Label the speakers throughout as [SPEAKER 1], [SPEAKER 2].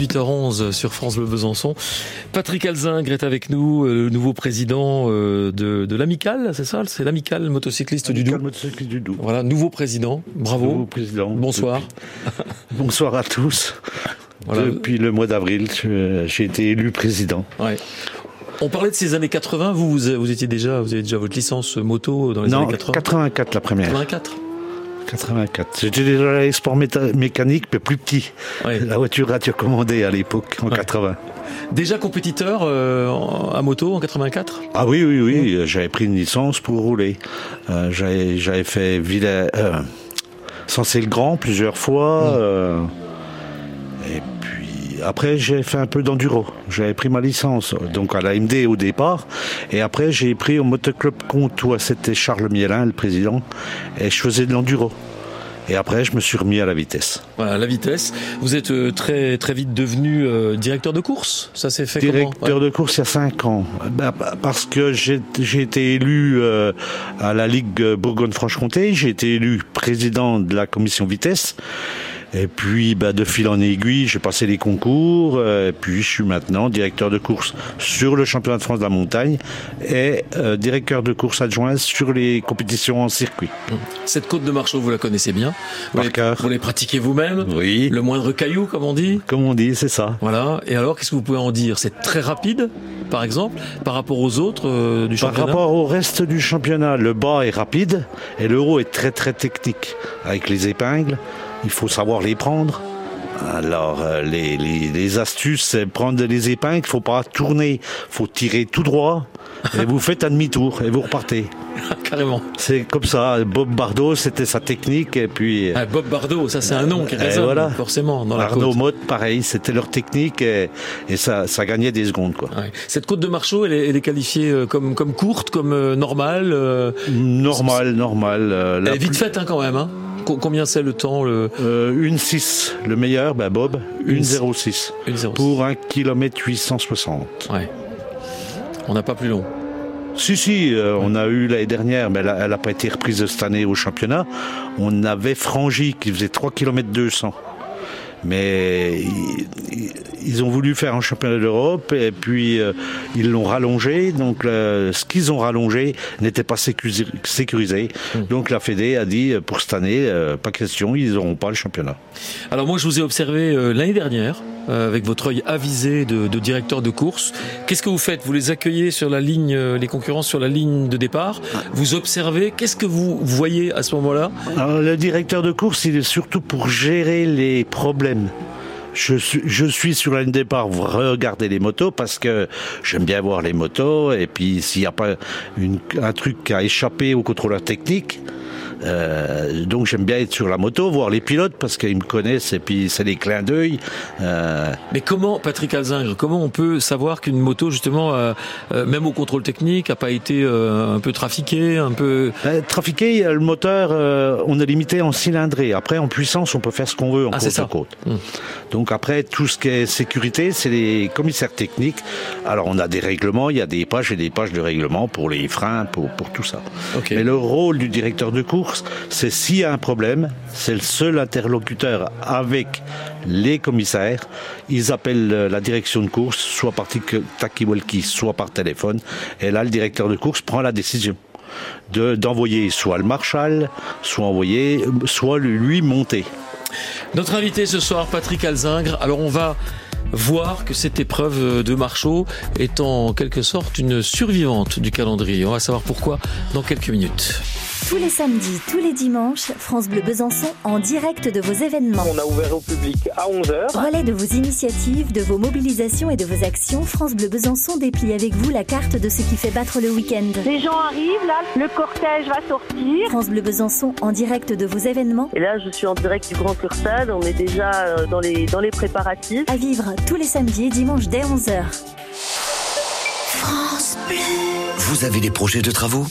[SPEAKER 1] 8h11 sur France Bleu Besançon. Patrick Alzingre est avec nous, euh, le nouveau président euh, de, de l'Amical, c'est ça? C'est l'Amical motocycliste du Doubs.
[SPEAKER 2] motocycliste du Doubs.
[SPEAKER 1] Voilà, nouveau président. Bravo.
[SPEAKER 2] Nouveau président.
[SPEAKER 1] Bonsoir.
[SPEAKER 2] Bonsoir à tous.
[SPEAKER 1] Voilà.
[SPEAKER 2] Depuis le mois d'avril, j'ai été élu président.
[SPEAKER 1] Ouais. On parlait de ces années 80. Vous, vous, vous étiez déjà, vous avez déjà votre licence moto dans les
[SPEAKER 2] non,
[SPEAKER 1] années 80.
[SPEAKER 2] 84 la première.
[SPEAKER 1] 84.
[SPEAKER 2] 84. J'étais déjà à l'export mécanique, mais plus petit.
[SPEAKER 1] Ouais.
[SPEAKER 2] La voiture radiocommandée à l'époque, en
[SPEAKER 1] Ouais.
[SPEAKER 2] 80.
[SPEAKER 1] Déjà compétiteur euh, à moto en 84.
[SPEAKER 2] Ah oui, oui, oui, euh, j'avais pris une licence pour rouler. Euh, j'avais, fait Villa, euh, Sensé-le-Grand plusieurs fois. euh, et puis après, j'ai fait un peu d'enduro. J'avais pris ma licence, donc à l'AMD au départ. Et après, j'ai pris au motoclub Comtois. C'était Charles Mielin, le président. Et je faisais de l'enduro. Et après, je me suis remis à la vitesse.
[SPEAKER 1] Voilà, la vitesse. Vous êtes euh, très très vite devenu euh, directeur de course. Ça s'est fait
[SPEAKER 2] Directeur de course il y a 5 ans. Ben, bah, parce que j'ai j'ai été élu euh, à la Ligue Bourgogne-Franche-Comté, j'ai été élu président de la commission vitesse. Et puis, ben, de fil en aiguille, j'ai passé les concours. euh, et puis, je suis maintenant directeur de course sur le championnat de France de la montagne et euh, directeur de course adjoint sur les compétitions en circuit.
[SPEAKER 1] Cette côte de Marchaux, vous la connaissez bien. Vous
[SPEAKER 2] Par
[SPEAKER 1] les,
[SPEAKER 2] cœur.
[SPEAKER 1] vous les pratiquez vous-même.
[SPEAKER 2] Oui,
[SPEAKER 1] Le moindre caillou, comme on dit.
[SPEAKER 2] comme on dit, c'est ça.
[SPEAKER 1] Voilà. Et alors, qu'est-ce que vous pouvez en dire? C'est très rapide, par exemple, par rapport aux autres euh, du
[SPEAKER 2] Par
[SPEAKER 1] championnat?
[SPEAKER 2] rapport au reste du championnat, le bas est rapide et le haut est très très technique. Avec les épingles, il faut savoir les prendre. Alors euh, les, les, les astuces, c'est prendre les épingles, faut pas tourner, faut tirer tout droit et vous faites un demi-tour et vous repartez.
[SPEAKER 1] Carrément.
[SPEAKER 2] C'est comme ça. Bob Bardot, c'était sa technique et puis
[SPEAKER 1] Ah, Bob Bardot, ça c'est un nom qui résonne
[SPEAKER 2] voilà.
[SPEAKER 1] forcément dans la
[SPEAKER 2] Arnaud
[SPEAKER 1] côte.
[SPEAKER 2] Motte, pareil, c'était leur technique et, et ça, ça gagnait des secondes quoi.
[SPEAKER 1] Ouais. Cette côte de Marchaux, elle est, elle est qualifiée euh, comme, comme courte, comme euh, normale. euh,
[SPEAKER 2] Normal, normal. euh,
[SPEAKER 1] elle
[SPEAKER 2] la
[SPEAKER 1] est vite
[SPEAKER 2] plus-
[SPEAKER 1] faite hein, quand même. Hein. Co- combien c'est le temps le...
[SPEAKER 2] Euh, une 6, le meilleur, ben Bob,
[SPEAKER 1] Une
[SPEAKER 2] une 06.
[SPEAKER 1] Une zéro.
[SPEAKER 2] Pour un kilomètre 860.
[SPEAKER 1] Ouais. On n'a pas plus long.
[SPEAKER 2] Si, si, euh, on a eu l'année dernière, mais elle n'a pas été reprise cette année au championnat. On avait Frangy qui faisait 3 km 200. Mais ils, ont voulu faire un championnat d'Europe et puis euh, ils l'ont rallongé. Donc ce qu'ils ont rallongé n'était pas sécurisé. sécurisé. Donc la Fédé a dit euh, pour cette année, euh, pas question, ils n'auront pas le championnat.
[SPEAKER 1] Alors moi, je vous ai observé l'année dernière avec votre œil avisé de, de directeur de course. Qu'est-ce que vous faites? Vous les accueillez sur la ligne, euh, les concurrents sur la ligne de départ? Vous observez? Qu'est-ce que vous voyez à ce moment-là?
[SPEAKER 2] Le directeur de course, il est surtout pour gérer les problèmes. Je suis, je suis sur la ligne de départ, pour regarder les motos parce que j'aime bien voir les motos et puis s'il n'y a pas une- un truc qui a échappé au contrôleur technique, euh, donc j'aime bien être sur la moto, voir les pilotes parce qu'ils me connaissent et puis c'est des clins d'œil. Euh,
[SPEAKER 1] Mais comment, Patrick Alzingre, comment on peut savoir qu'une moto, justement, euh, euh, même au contrôle technique, a pas été euh, un peu trafiquée, un peu...
[SPEAKER 2] ben, trafiqué, le moteur, euh, on est limité en cylindrée. Après, en puissance, on peut faire ce qu'on veut en
[SPEAKER 1] Ah,
[SPEAKER 2] côte à côte. Donc après, tout ce qui est sécurité, c'est les commissaires techniques. Alors on a des règlements, il y a des pages et des pages de règlements pour les freins, pour, pour tout ça. Mais le rôle du directeur de course, c'est s'il y a un problème, c'est le seul interlocuteur avec les commissaires. Ils appellent euh, la direction de course, soit par talkie-walkie, soit par téléphone. Et là, le directeur de course prend la décision de d'envoyer soit le marshal, soit envoyer, soit lui monter.
[SPEAKER 1] Notre invité ce soir, Patrick Alzingre. Alors on va voir que cette épreuve de Marchaux est en quelque sorte une survivante du calendrier. On va savoir pourquoi dans quelques minutes.
[SPEAKER 3] Tous les samedis, tous les dimanches, France Bleu Besançon en direct de vos événements.
[SPEAKER 4] On a ouvert au public à 11h.
[SPEAKER 3] Relais de vos initiatives, de vos mobilisations et de vos actions, France Bleu Besançon déplie avec vous la carte de ce qui fait battre le week-end.
[SPEAKER 5] Les gens arrivent, là, le cortège va sortir.
[SPEAKER 3] France Bleu Besançon en direct de vos événements,
[SPEAKER 5] Et là, je suis en direct du Grand Cursade, on est déjà euh, dans les, dans les préparatifs.
[SPEAKER 3] à vivre tous les samedis et dimanches dès 11h.
[SPEAKER 6] Vous avez des projets de travaux?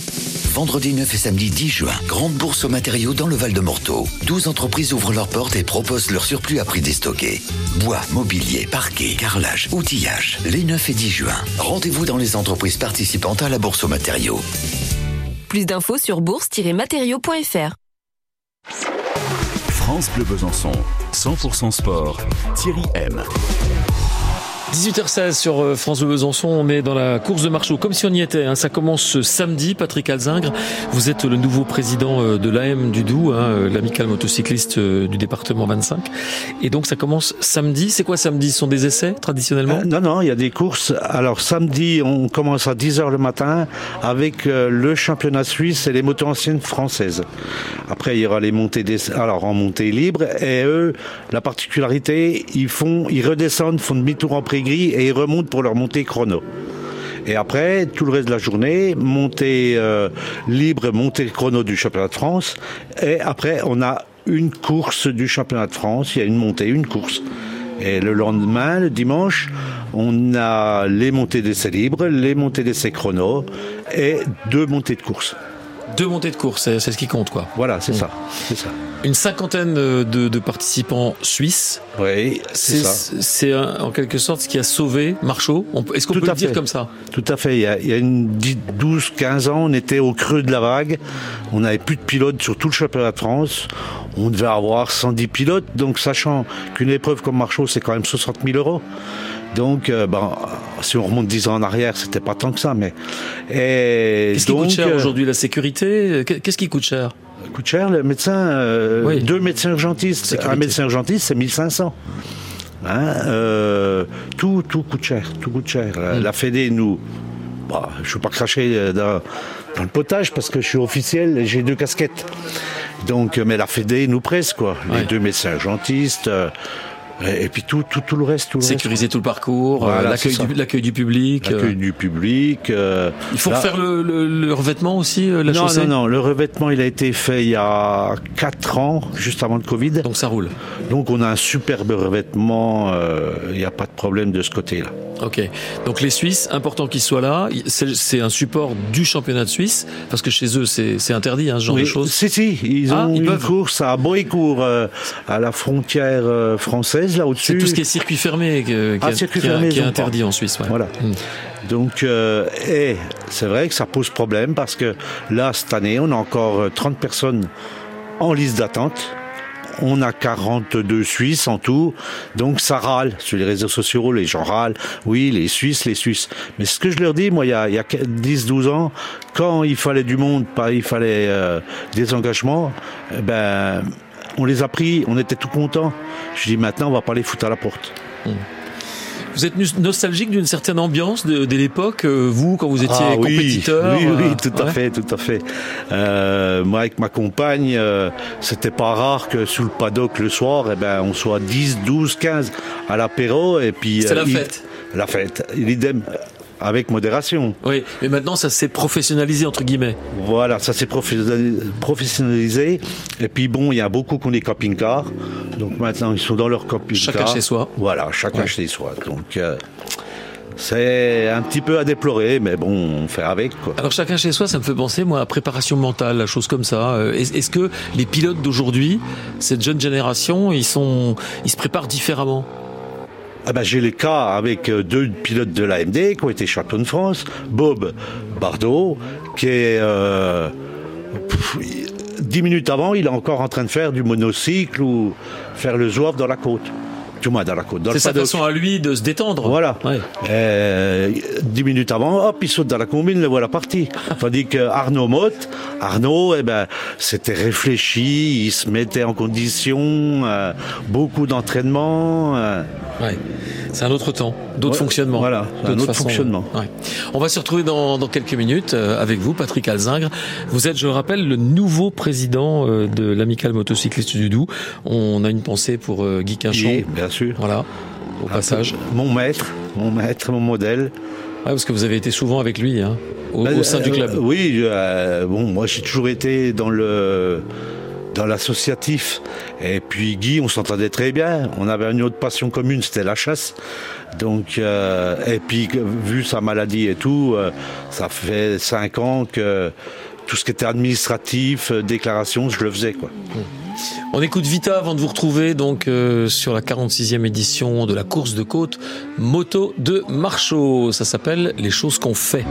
[SPEAKER 6] Vendredi 9 et samedi 10 juin, grande bourse aux matériaux dans le Val de Morteau. 12 entreprises ouvrent leurs portes et proposent leur surplus à prix déstocké. Bois, mobilier, parquet, carrelage, outillage. Les 9 et 10 juin. Rendez-vous dans les entreprises participantes à la bourse aux matériaux.
[SPEAKER 7] Plus d'infos sur bourse-matériaux.fr. France Bleu Besançon, 100% sport, Thierry M.
[SPEAKER 1] 18h16 sur euh, France Bleu Besançon, on est dans la course de Marchaux, comme si on y était. Hein. Ça commence ce samedi. Patrick Alzingre, vous êtes le nouveau président euh, de l'AM du Doubs, hein, euh, l'amical motocycliste du département 25. Et donc ça commence samedi. C'est quoi samedi? Ce sont des essais traditionnellement?
[SPEAKER 2] Non, non, il y a des courses. Alors samedi, on commence à 10h le matin avec le championnat suisse et les motos anciennes françaises. Après, il y aura les montées des... alors en montée libre. Et eux, la particularité, ils font, ils redescendent, font demi-tour en prix gris et ils remontent pour leur montée chrono. Et après, tout le reste de la journée, montée euh, libre, montée chrono du championnat de France. Et après, on a une course du championnat de France. Il y a une montée, une course. Et le lendemain, le dimanche, on a les montées d'essai libres, les montées d'essai chrono et deux montées de course.
[SPEAKER 1] Deux montées de course, c'est ce qui compte, quoi.
[SPEAKER 2] Voilà, c'est ça, c'est ça.
[SPEAKER 1] Une cinquantaine de, participants suisses.
[SPEAKER 2] Oui, c'est ça.
[SPEAKER 1] C'est en quelque sorte ce qui a sauvé Marchaud. Est-ce qu'on peut le dire comme ça?
[SPEAKER 2] Tout à fait. Il y a, il y a une 12-15 ans, on était au creux de la vague. On n'avait plus de pilotes sur tout le championnat de France. On devait avoir 110 pilotes. Donc, sachant qu'une épreuve comme Marchaud, c'est quand même 60 000 euros. Donc, euh, bon, si on remonte 10 ans en arrière, c'était pas tant que ça, mais.
[SPEAKER 1] Qu'est-ce qui coûte cher euh, aujourd'hui La sécurité? Qu'est-ce qui coûte cher?
[SPEAKER 2] Coûte cher, le médecin, euh, deux médecins urgentistes. Un médecin urgentiste, c'est 1500. Hein, tout, tout coûte cher, tout coûte cher. La, hmm. Fédé nous, bah, je ne veux pas cracher dans, le potage parce que je suis officiel et j'ai deux casquettes. Donc, mais la Fédé nous presse quoi. Les deux médecins urgentistes. Et puis tout, tout, tout le reste. Tout
[SPEAKER 1] Sécuriser tout le parcours, euh, l'accueil du, l'accueil du public.
[SPEAKER 2] L'accueil du public. Euh,
[SPEAKER 1] il faut refaire le, le, revêtement aussi, euh, la
[SPEAKER 2] non,
[SPEAKER 1] chaussée
[SPEAKER 2] Non, non, le revêtement, il a été fait il y a 4 ans, juste avant le Covid.
[SPEAKER 1] Donc ça roule.
[SPEAKER 2] Donc on a un superbe revêtement, il n'y a pas de problème de ce côté-là.
[SPEAKER 1] Ok. Donc les Suisses, important qu'ils soient là. C'est un support du championnat de Suisse, parce que chez eux, c'est interdit, hein, ce genre de choses.
[SPEAKER 2] Si, si. Ils ah, ont une course à Boécourt, euh, à la frontière euh, française, là au-dessus.
[SPEAKER 1] C'est tout ce qui est circuit fermé qui, ah, est interdit en Suisse.
[SPEAKER 2] Voilà. Hmm. Donc, euh, et c'est vrai que ça pose problème, parce que là, cette année, on a encore 30 personnes en liste d'attente on a 42 Suisses en tout, donc ça râle sur les réseaux sociaux, les gens râlent, oui, les Suisses, les Suisses. Mais ce que je leur dis, moi, il y a, 10-12 ans, quand il fallait du monde, pas il fallait euh, des engagements, eh ben, on les a pris, on était tout contents. Je dis maintenant, on va pas les foutre à la porte. Mmh.
[SPEAKER 1] Vous êtes nostalgique d'une certaine ambiance de, l'époque, euh, vous, quand vous étiez ah compétiteur
[SPEAKER 2] Oui, oui, euh, tout à fait, tout à fait. Euh, moi, avec ma compagne, c'était pas rare que sous le paddock le soir, eh ben, on soit 10, 12, 15 à l'apéro et puis.
[SPEAKER 1] La fête.
[SPEAKER 2] La fête. L'idem avec modération.
[SPEAKER 1] Oui, mais maintenant ça s'est professionnalisé entre guillemets.
[SPEAKER 2] Voilà, ça s'est professionnalisé. Et puis bon, il y a beaucoup qui ont des camping-cars. Donc maintenant ils sont dans leur camping-car.
[SPEAKER 1] Chacun chez soi.
[SPEAKER 2] Voilà, chacun chez soi. Donc euh, c'est un petit peu à déplorer, mais bon, on fait avec. Quoi.
[SPEAKER 1] Alors chacun chez soi, ça me fait penser, moi, à préparation mentale, la chose comme ça. Euh, est-ce que les pilotes d'aujourd'hui, cette jeune génération, ils sont, ils se préparent différemment?
[SPEAKER 2] Ah ben, j'ai les cas avec euh, deux pilotes de l'AMD qui ont été champions de France. Bob Bardot, qui est... Euh, dix minutes avant, il est encore en train de faire du monocycle ou faire le zouave dans la côte. Dans.
[SPEAKER 1] C'est sa façon à lui de se détendre.
[SPEAKER 2] Voilà. Euh, dix minutes avant, hop, il saute dans la combine, le voilà parti. Tandis que Arnaud Motte, Arnaud, eh ben, c'était réfléchi, il se mettait en condition, beaucoup d'entraînement.
[SPEAKER 1] Ouais. C'est un autre temps, d'autres fonctionnements.
[SPEAKER 2] Voilà, un autre fonctionnement.
[SPEAKER 1] On va se retrouver dans, quelques minutes euh, avec vous, Patrick Alzingre. Vous êtes, je le rappelle, le nouveau président euh, de l'Amicale motocycliste du Doubs. On a une pensée pour euh, Guy Quinchon.
[SPEAKER 2] Bien sûr.
[SPEAKER 1] Voilà, au passage.
[SPEAKER 2] Mon maître, mon maître, mon modèle.
[SPEAKER 1] parce que vous avez été souvent avec lui, hein, au, ben, sein du club.
[SPEAKER 2] oui, bon, moi j'ai toujours été dans le dans l'associatif. Et puis Guy, on s'entendait très bien. On avait une autre passion commune, c'était la chasse. Donc, euh, et puis vu sa maladie et tout, euh, ça fait cinq ans que tout ce qui était administratif, euh, déclaration, je le faisais quoi.
[SPEAKER 1] On écoute Vita avant de vous retrouver donc sur la 46e édition de la course de côte moto de Marchaux. Ça s'appelle Les choses qu'on fait.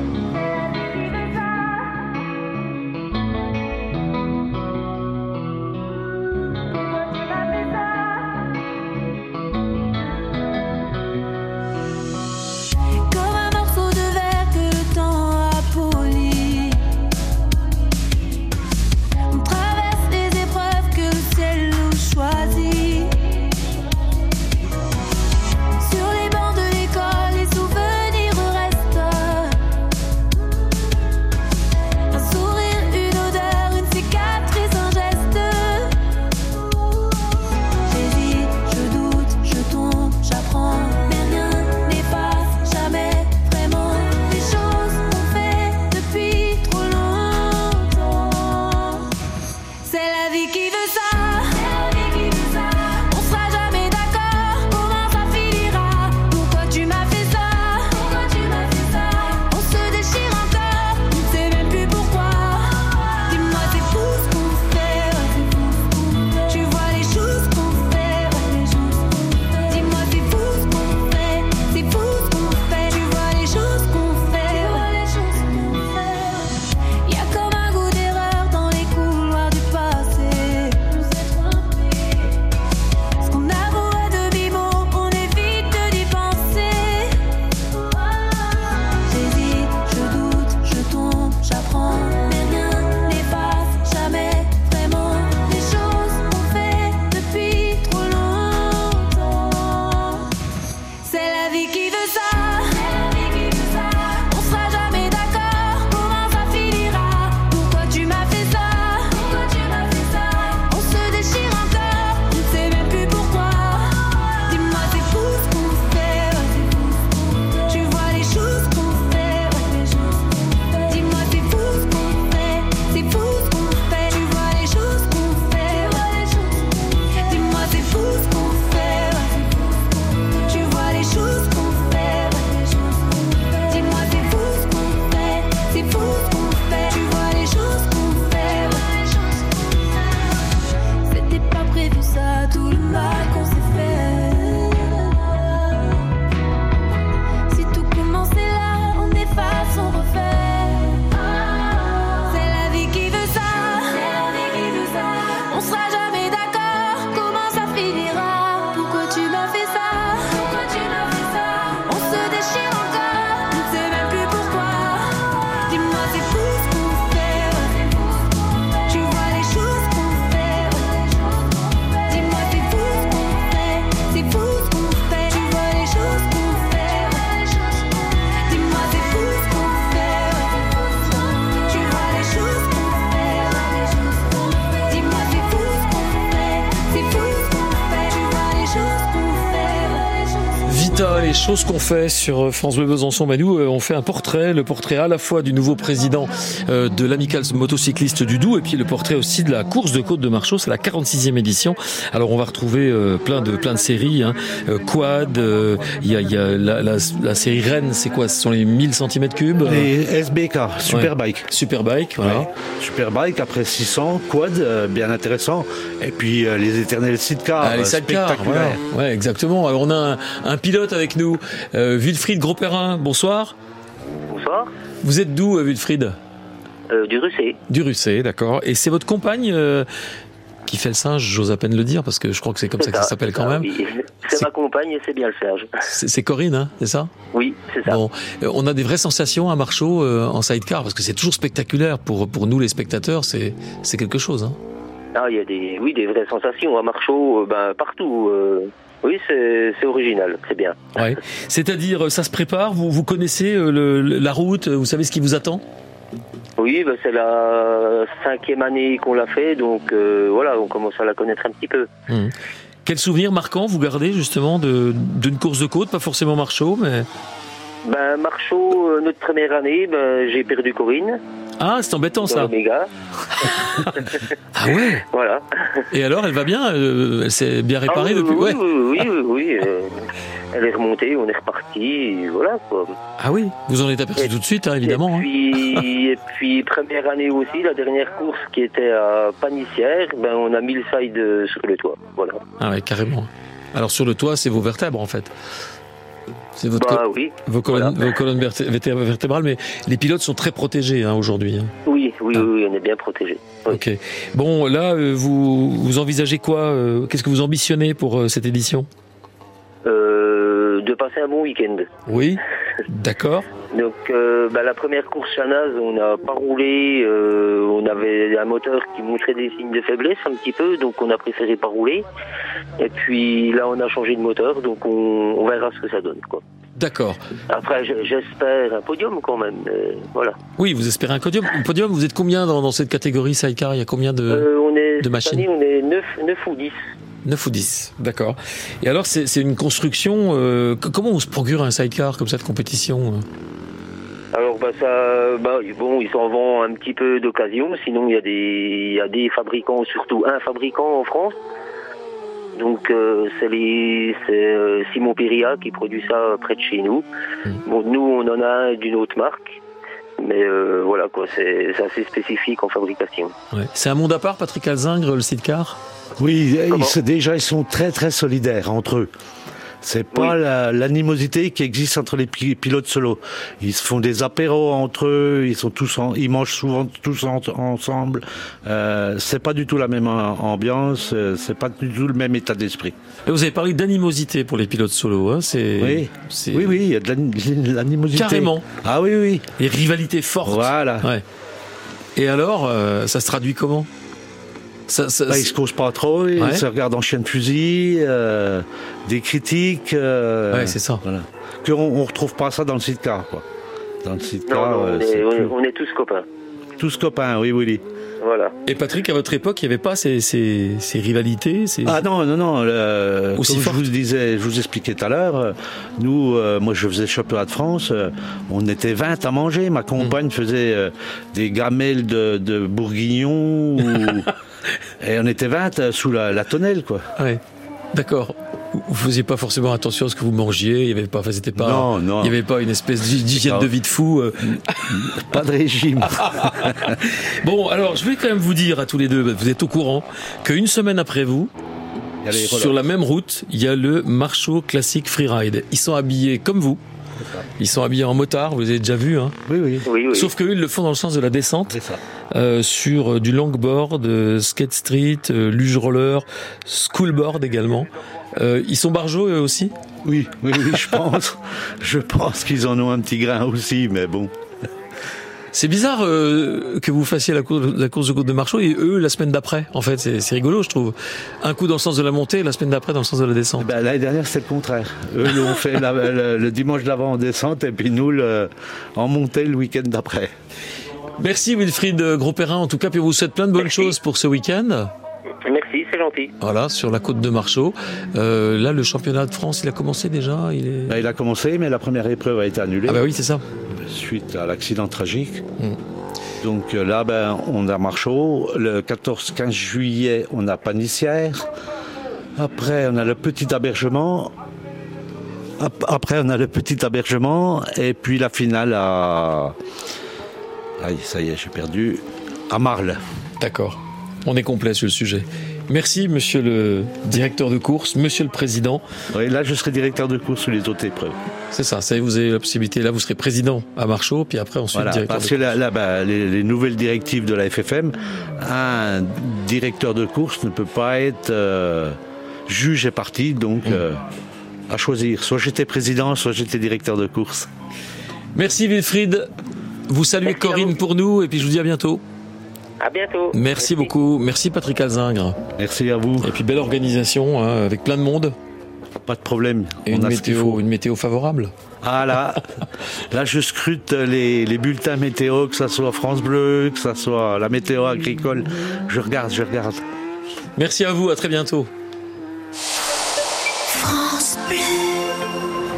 [SPEAKER 8] Choses qu'on fait
[SPEAKER 1] sur France Bleu Besançon. Nous, euh, on fait un portrait, le portrait à la fois du nouveau président euh, de l'amicale motocycliste du Doubs et puis le portrait aussi de la course de côte de Marchaux. C'est la 46e édition. Alors, on va retrouver euh, plein de plein de séries. Hein. Euh, quad, euh, il y a, il y a la, la, la série Rennes, c'est quoi? Ce sont les 1000 cm3
[SPEAKER 2] Les SBK, Superbike.
[SPEAKER 1] Superbike, voilà.
[SPEAKER 2] Ouais. Superbike, après 600, quad, euh, bien intéressant. Et puis euh, les éternels sidecars,
[SPEAKER 1] Ah, les
[SPEAKER 2] euh,
[SPEAKER 1] sidecars, voilà. Ouais, exactement. Alors, on a un, un pilote avec nous, euh, Wilfried Gros-Perrin. Bonsoir.
[SPEAKER 4] Bonsoir.
[SPEAKER 1] Vous êtes d'où, euh, Wilfried?
[SPEAKER 4] Euh, du Russet.
[SPEAKER 1] Du Russet, d'accord. Et c'est votre compagne euh, qui fait le singe, j'ose à peine le dire, parce que je crois que c'est comme ça, que ça s'appelle quand
[SPEAKER 4] ça,
[SPEAKER 1] même.
[SPEAKER 4] oui. C'est ma compagne et c'est bien le Serge.
[SPEAKER 1] C'est Corinne, hein, c'est ça?
[SPEAKER 4] Oui, c'est ça.
[SPEAKER 1] Bon, on a des vraies sensations à Marchaud euh, en sidecar, parce que c'est toujours spectaculaire pour, pour nous les spectateurs, c'est quelque chose. Hein.
[SPEAKER 4] Ah, il y a des, oui, des vraies sensations à Marchaud, euh, ben, partout. euh. Oui, c'est original, c'est bien.
[SPEAKER 1] Ouais. C'est-à-dire, ça se prépare, vous, vous connaissez euh, le- la route, vous savez ce qui vous attend?
[SPEAKER 4] Oui, ben, c'est la cinquième année qu'on l'a fait, donc euh, voilà, on commence à la connaître un petit peu.
[SPEAKER 1] Hum. Quel souvenir marquant vous gardez justement de- d'une course de côte, pas forcément Marchaud, mais...
[SPEAKER 4] Ben, Marchaud, euh, notre première année, ben, j'ai perdu Corinne
[SPEAKER 1] Ah, c'est embêtant ça. Ah ouais
[SPEAKER 4] Voilà.
[SPEAKER 1] Et alors, elle va bien euh, Elle s'est bien réparée
[SPEAKER 4] Ah, oui,
[SPEAKER 1] depuis
[SPEAKER 4] oui,
[SPEAKER 1] ouais.
[SPEAKER 4] oui, oui, oui, oui, euh, elle est remontée, on est reparti, voilà quoi.
[SPEAKER 1] Ah oui, vous en êtes aperçu
[SPEAKER 4] Et-
[SPEAKER 1] tout de suite, hein, évidemment.
[SPEAKER 4] Et
[SPEAKER 1] hein.
[SPEAKER 4] puis, et puis première année aussi, la dernière course qui était à Panissière, ben on a mis le side sur le toit. Voilà.
[SPEAKER 1] Ah ouais, carrément. Alors sur le toit, c'est vos vertèbres en fait. C'est votre
[SPEAKER 4] Bah oui.
[SPEAKER 1] vos colonnes,
[SPEAKER 4] voilà.
[SPEAKER 1] vos colonnes verté- verté- vertébrales, mais les pilotes sont très protégés hein, aujourd'hui. hein.
[SPEAKER 4] Oui, oui,
[SPEAKER 1] Ah.
[SPEAKER 4] oui, oui, on est bien protégé. Oui.
[SPEAKER 1] Ok. Bon, là, euh, vous vous envisagez quoi euh, Qu'est-ce que vous ambitionnez pour euh, cette édition?
[SPEAKER 4] Euh, de passer un bon week-end.
[SPEAKER 1] Oui. D'accord.
[SPEAKER 4] Donc euh, bah, la première course Chanaz, on n'a pas roulé, euh, on avait un moteur qui montrait des signes de faiblesse un petit peu, donc on a préféré pas rouler. Et puis là on a changé de moteur, donc on, on verra ce que ça donne. Quoi.
[SPEAKER 1] D'accord.
[SPEAKER 4] Après j'espère un podium quand même, mais voilà.
[SPEAKER 1] Oui, vous espérez un podium. Un podium, vous êtes combien dans, dans cette catégorie sidecar? Il y a combien de
[SPEAKER 4] Euh, on est,
[SPEAKER 1] de machines?
[SPEAKER 4] année, on est 9, 9 ou 10.
[SPEAKER 1] 9 ou 10, d'accord. Et alors, c'est une construction. euh, comment on se procure un sidecar comme ça de compétition euh?
[SPEAKER 4] Alors bah ça, bah, bon, ils s'en vendent un petit peu d'occasion. Sinon, il y a des, il y a des fabricants, surtout un fabricant en France. Donc euh, c'est les, c'est euh, Simon Péria qui produit ça près de chez nous.
[SPEAKER 1] Mm.
[SPEAKER 4] Bon, nous on en a un d'une autre marque, mais euh, voilà quoi, c'est c'est assez spécifique en fabrication.
[SPEAKER 1] Ouais. C'est un monde à part, Patrick Alzingre, le sidecar?
[SPEAKER 2] Oui, ils, se- déjà, ils sont très, très solidaires entre eux. C'est pas
[SPEAKER 4] Oui.
[SPEAKER 2] la- l'animosité qui existe entre les pi- pilotes solo. Ils se font des apéros entre eux, ils sont tous, en- ils mangent souvent tous en- ensemble. Euh, c'est pas du tout la même am- ambiance, euh, c'est pas du tout le même état d'esprit.
[SPEAKER 1] Vous avez parlé d'animosité pour les pilotes solo. Hein c'est,
[SPEAKER 2] Oui, oui, oui, il y a de l'ani- de l'animosité.
[SPEAKER 1] Carrément.
[SPEAKER 2] Ah oui, oui.
[SPEAKER 1] Les rivalités fortes.
[SPEAKER 2] Voilà.
[SPEAKER 1] Ouais. Et alors, euh, ça se traduit comment? Ça, ça-
[SPEAKER 2] Bah, ils se causent pas trop, ils
[SPEAKER 1] Ouais.
[SPEAKER 2] se regardent en chien de fusil, euh, des critiques. euh,
[SPEAKER 1] Ouais, c'est ça.
[SPEAKER 2] Voilà. Que on, on retrouve pas ça dans le sidecar, quoi. Dans le sidecar,
[SPEAKER 4] Non, non,
[SPEAKER 2] euh,
[SPEAKER 4] on, est, on est-
[SPEAKER 2] plus-
[SPEAKER 4] on est tous copains.
[SPEAKER 2] tous copains, oui, oui.
[SPEAKER 4] Voilà.
[SPEAKER 1] Et Patrick, à votre époque, il n'y avait pas ces, ces, ces rivalités ces...
[SPEAKER 2] Ah non, non, non. euh,
[SPEAKER 1] Aussi
[SPEAKER 2] comme je vous disais, je vous expliquais tout à l'heure, euh, nous, euh, moi je faisais le championnat de France, euh, on était 20 à manger. Ma compagne faisait euh, des gamelles de, de bourguignon. ou- et on était 20 euh, sous la, la tonnelle, quoi.
[SPEAKER 1] Ouais. D'accord. Vous faisiez pas forcément attention à ce que vous mangiez. Il y avait pas, enfin, c'était pas,
[SPEAKER 2] Non, non.
[SPEAKER 1] il y avait pas une espèce d'hy- d'hygiène de vie de fou. euh.
[SPEAKER 2] Pas de régime.
[SPEAKER 1] Bon, alors, je vais quand même vous dire à tous les deux, vous êtes au courant qu'une semaine après vous, sur la même route, il y a le Marshall Classic Freeride. Ils sont habillés comme vous. Ils sont habillés en motard, vous les avez déjà vu, hein.
[SPEAKER 2] Oui, oui.
[SPEAKER 4] Oui, oui.
[SPEAKER 1] Sauf qu'eux, ils le font dans le sens de la descente,
[SPEAKER 2] C'est ça.
[SPEAKER 1] Euh, sur euh, du longboard, euh, skate street, luge roller, schoolboard également. Euh, ils sont barjots eux aussi?
[SPEAKER 2] Oui, oui, oui, je pense. je pense qu'ils en ont un petit grain aussi, mais bon.
[SPEAKER 1] C'est bizarre euh, que vous fassiez la course, la course de côte de Marchaux et eux la semaine d'après. En fait, c'est c'est rigolo, je trouve. Un coup dans le sens de la montée, la semaine d'après dans le sens de la descente.
[SPEAKER 2] Ben, L'année dernière, c'était le contraire. Eux l'ont fait la- le, le dimanche d'avant en descente et puis nous le, en montée le week-end d'après.
[SPEAKER 1] Merci Wilfried Gros-Perrin, en tout cas, puis on vous souhaite plein de bonnes
[SPEAKER 4] Merci.
[SPEAKER 1] choses pour ce week-end.
[SPEAKER 4] Merci, c'est gentil.
[SPEAKER 1] Voilà, sur la côte de Marchaux. Euh, là, le championnat de France, il a commencé déjà. Il est.
[SPEAKER 2] Ben, il a commencé, mais la première épreuve a été annulée
[SPEAKER 1] Ah bah oui, c'est ça.
[SPEAKER 2] suite à l'accident tragique.
[SPEAKER 1] Mm.
[SPEAKER 2] Donc euh, là, ben, on a Marchaud. Le 14-15 juillet, on a Panissière. Après, on a le petit abergement. Ap- Après, on a le petit abergement. Et puis la finale à. Aïe, ça y est, j'ai perdu. À Marle.
[SPEAKER 1] D'accord. On est complet sur le sujet. Merci, monsieur le directeur de course, monsieur le président.
[SPEAKER 2] Oui, là, je serai directeur de course sur les autres épreuves.
[SPEAKER 1] C'est ça, ça y est, vous avez la possibilité. Là, vous serez président à Marchaux, puis après, ensuite,
[SPEAKER 2] Voilà,
[SPEAKER 1] directeur
[SPEAKER 2] parce
[SPEAKER 1] de
[SPEAKER 2] que là, là, bah, les, les nouvelles directives de la FFM, un directeur de course ne peut pas être euh, juge et parti, donc euh, à choisir. Soit j'étais président, soit j'étais directeur de course.
[SPEAKER 1] Merci Wilfried. Vous saluez
[SPEAKER 4] Merci
[SPEAKER 1] Corinne
[SPEAKER 4] vous.
[SPEAKER 1] pour nous et puis je vous dis à bientôt.
[SPEAKER 4] À bientôt.
[SPEAKER 1] Merci, beaucoup. Merci Patrick Alzingre.
[SPEAKER 2] Merci à vous.
[SPEAKER 1] Et puis belle organisation hein, avec plein de monde
[SPEAKER 2] Pas de problème.
[SPEAKER 1] et
[SPEAKER 2] On
[SPEAKER 1] une
[SPEAKER 2] a ce qu'il
[SPEAKER 1] météo,
[SPEAKER 2] faut.
[SPEAKER 1] une météo favorable.
[SPEAKER 2] Ah là, là je scrute les, les bulletins météo, que ça soit France Bleu, que ça soit la météo agricole. Je regarde, je regarde.
[SPEAKER 1] Merci à vous, à très bientôt.